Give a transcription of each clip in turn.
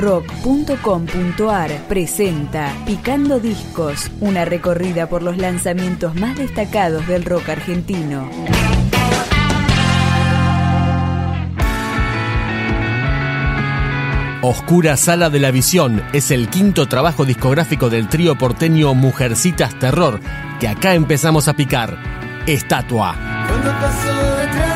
rock.com.ar presenta Picando Discos, una recorrida por los lanzamientos más destacados del rock argentino. Oscura Sala de la Visión es el quinto trabajo discográfico del trío porteño Mujercitas Terror, que acá empezamos a picar. Estatua. Pasó detrás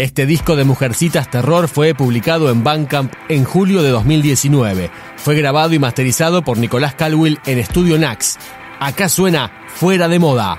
Este disco de Mujercitas Terror fue publicado en Bandcamp en julio de 2019. Fue grabado y masterizado por Nicolás Calwill en Estudio Nax. Acá suena Fuera de Moda.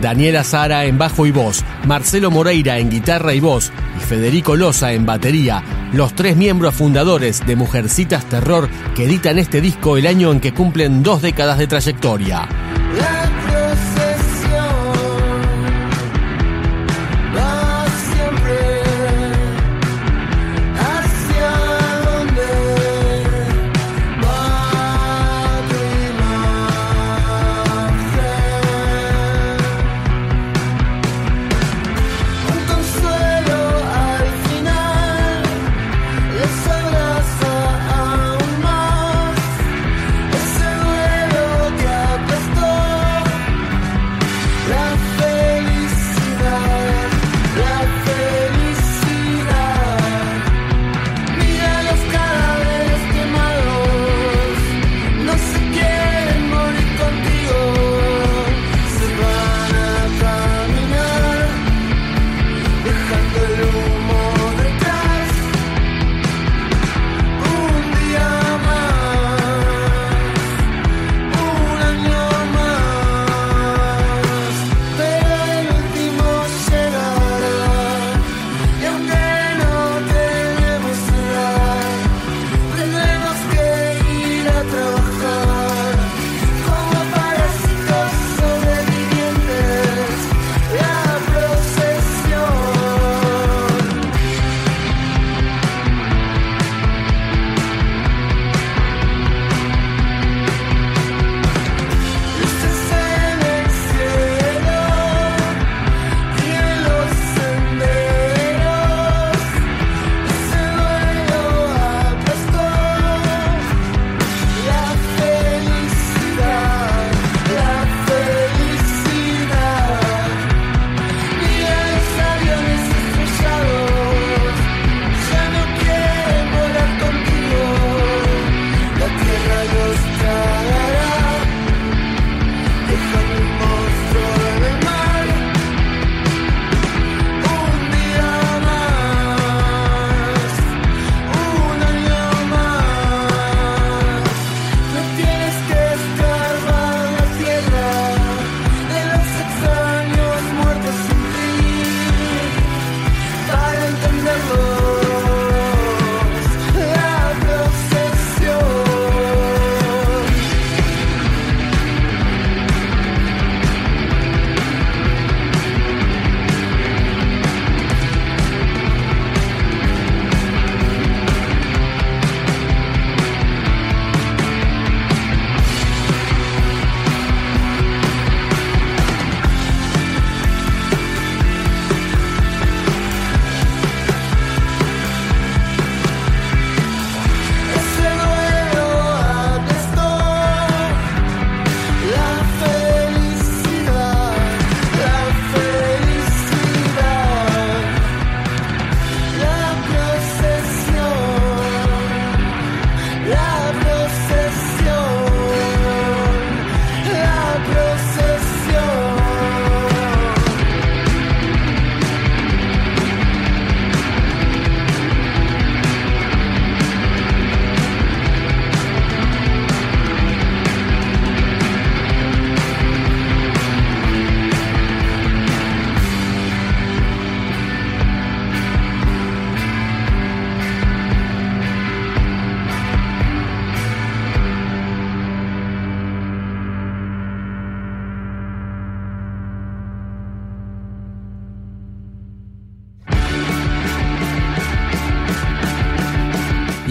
Daniela Sara en bajo y voz, Marcelo Moreira en guitarra y voz y Federico Loza en batería, los tres miembros fundadores de Mujercitas Terror que editan este disco el año en que cumplen dos décadas de trayectoria.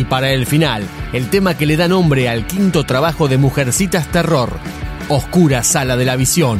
Para el final, el tema que le da nombre al quinto trabajo de Mujercitas Terror, Oscura Sala de la Visión.